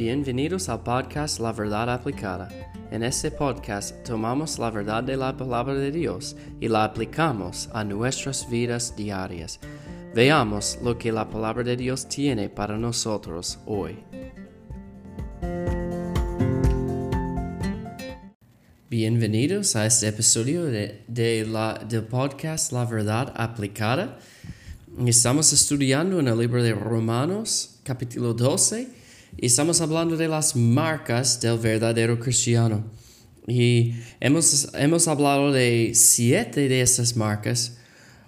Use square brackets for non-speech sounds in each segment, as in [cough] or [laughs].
Bienvenidos al podcast La Verdad Aplicada. En este podcast tomamos la verdad de la palabra de Dios y la aplicamos a nuestras vidas diarias. Veamos lo que la palabra de Dios tiene para nosotros hoy. Bienvenidos a este episodio de, la, del podcast La Verdad Aplicada. Estamos estudiando en el libro de Romanos, capítulo 12, y estamos hablando de las marcas del verdadero cristiano. Y hemos, hemos hablado de siete de esas marcas.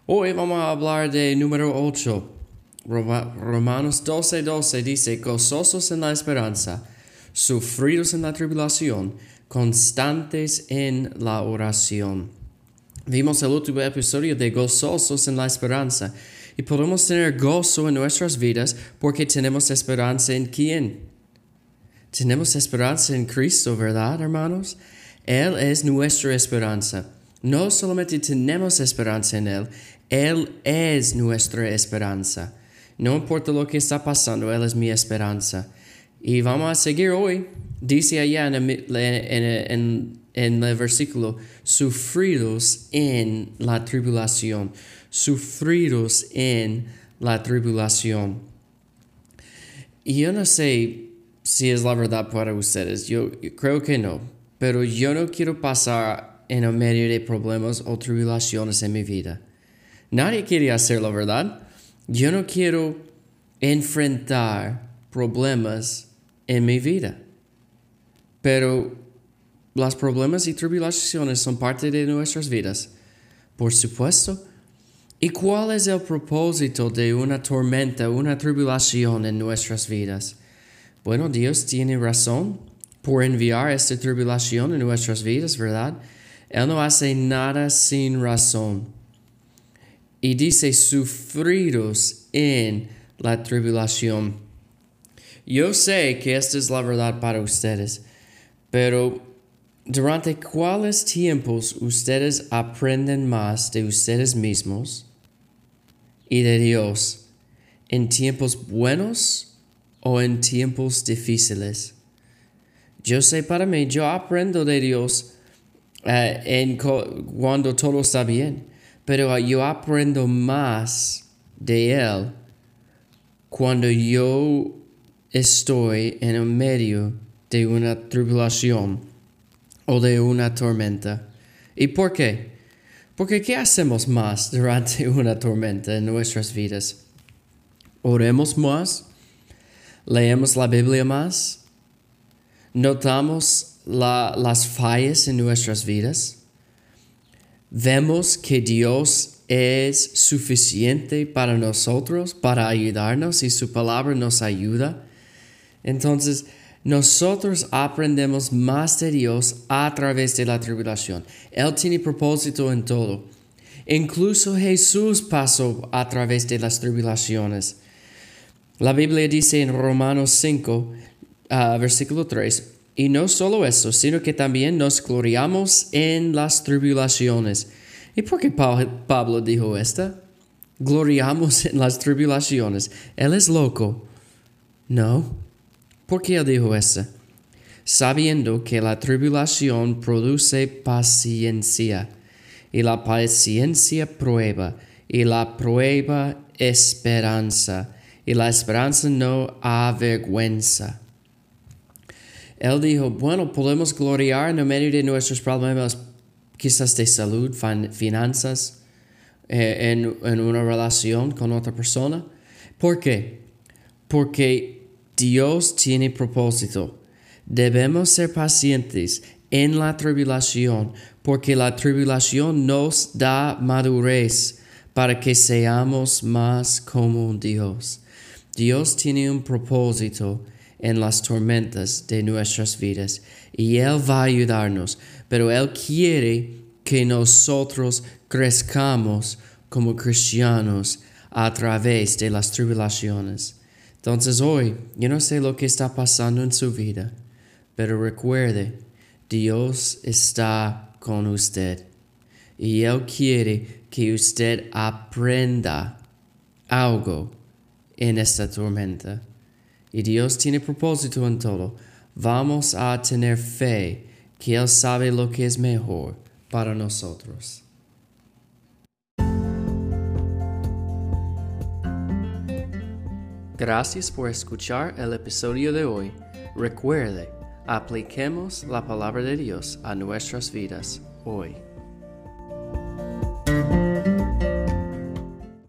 Hoy vamos a hablar de número 8. Romanos 12, 12 dice, gozosos en la esperanza, sufridos en la tribulación, constantes en la oración. Vimos el último episodio de gozosos en la esperanza y podemos tener gozo en nuestras vidas porque tenemos esperanza en quién. Tenemos esperanza en Cristo, ¿verdad, hermanos? Él es nuestra esperanza. No solamente tenemos esperanza en Él, Él es nuestra esperanza. No importa lo que está pasando, Él es mi esperanza. Y vamos a seguir hoy. Dice allá en el, en el versículo, sufridos en la tribulación sufridos en la tribulación. Y yo no sé si es la verdad para ustedes, yo, creo que no, pero yo no quiero pasar en el medio de problemas o tribulaciones en mi vida. Nadie quiere hacerlo, ¿verdad? Yo no quiero enfrentar problemas en mi vida. Pero los problemas y tribulaciones son parte de nuestras vidas. Por supuesto, ¿Y cuál es el propósito de una tormenta, una tribulación en nuestras vidas? Bueno, Dios tiene razón por enviar esta tribulación en nuestras vidas, ¿verdad? Él no hace nada sin razón. Y dice, sufridos en la tribulación. Yo sé que esta es la verdad para ustedes, pero ¿durante cuáles tiempos ustedes aprenden más de ustedes mismos? Y de Dios en tiempos buenos o en tiempos difíciles. Yo sé para mí, yo aprendo de Dios eh, en cuando todo está bien, pero yo aprendo más de Él cuando yo estoy en el medio de una tribulación o de una tormenta. ¿Y por qué? Porque ¿qué hacemos más durante [laughs] una tormenta en nuestras vidas? Oremos más, leemos la Biblia más, notamos las fallas en nuestras vidas, vemos que Dios es suficiente para nosotros, para ayudarnos y su palabra nos ayuda. Entonces, nosotros aprendemos más de Dios a través de la tribulación. Él tiene propósito en todo. Incluso Jesús pasó a través de las tribulaciones. La Biblia dice en Romanos 5, ah, versículo 3, y no solo eso, sino que también nos gloriamos en las tribulaciones. ¿Y por qué Pablo dijo esto? Gloriamos en las tribulaciones. Él es loco. No, ¿Por qué él dijo eso? Sabiendo que la tribulación produce paciencia, y la paciencia prueba, y la prueba esperanza, y la esperanza no avergüenza. Él dijo, bueno, podemos gloriar en medio de nuestros problemas, quizás de salud, finanzas, eh, en, en una relación con otra persona. ¿Por qué? Porque Dios tiene propósito. Debemos ser pacientes en la tribulación, porque la tribulación nos da madurez para que seamos más como Dios. Dios tiene un propósito en las tormentas de nuestras vidas y Él va a ayudarnos, pero Él quiere que nosotros crezcamos como cristianos a través de las tribulaciones. Entonces hoy, yo no sé lo que está pasando en su vida, pero recuerde, Dios está con usted y Él quiere que usted aprenda algo en esta tormenta. y Dios tiene propósito en todo, vamos a tener fe que Él sabe lo que es mejor para nosotros. Gracias por escuchar el episodio de hoy. Recuerde, apliquemos la palabra de Dios a nuestras vidas hoy.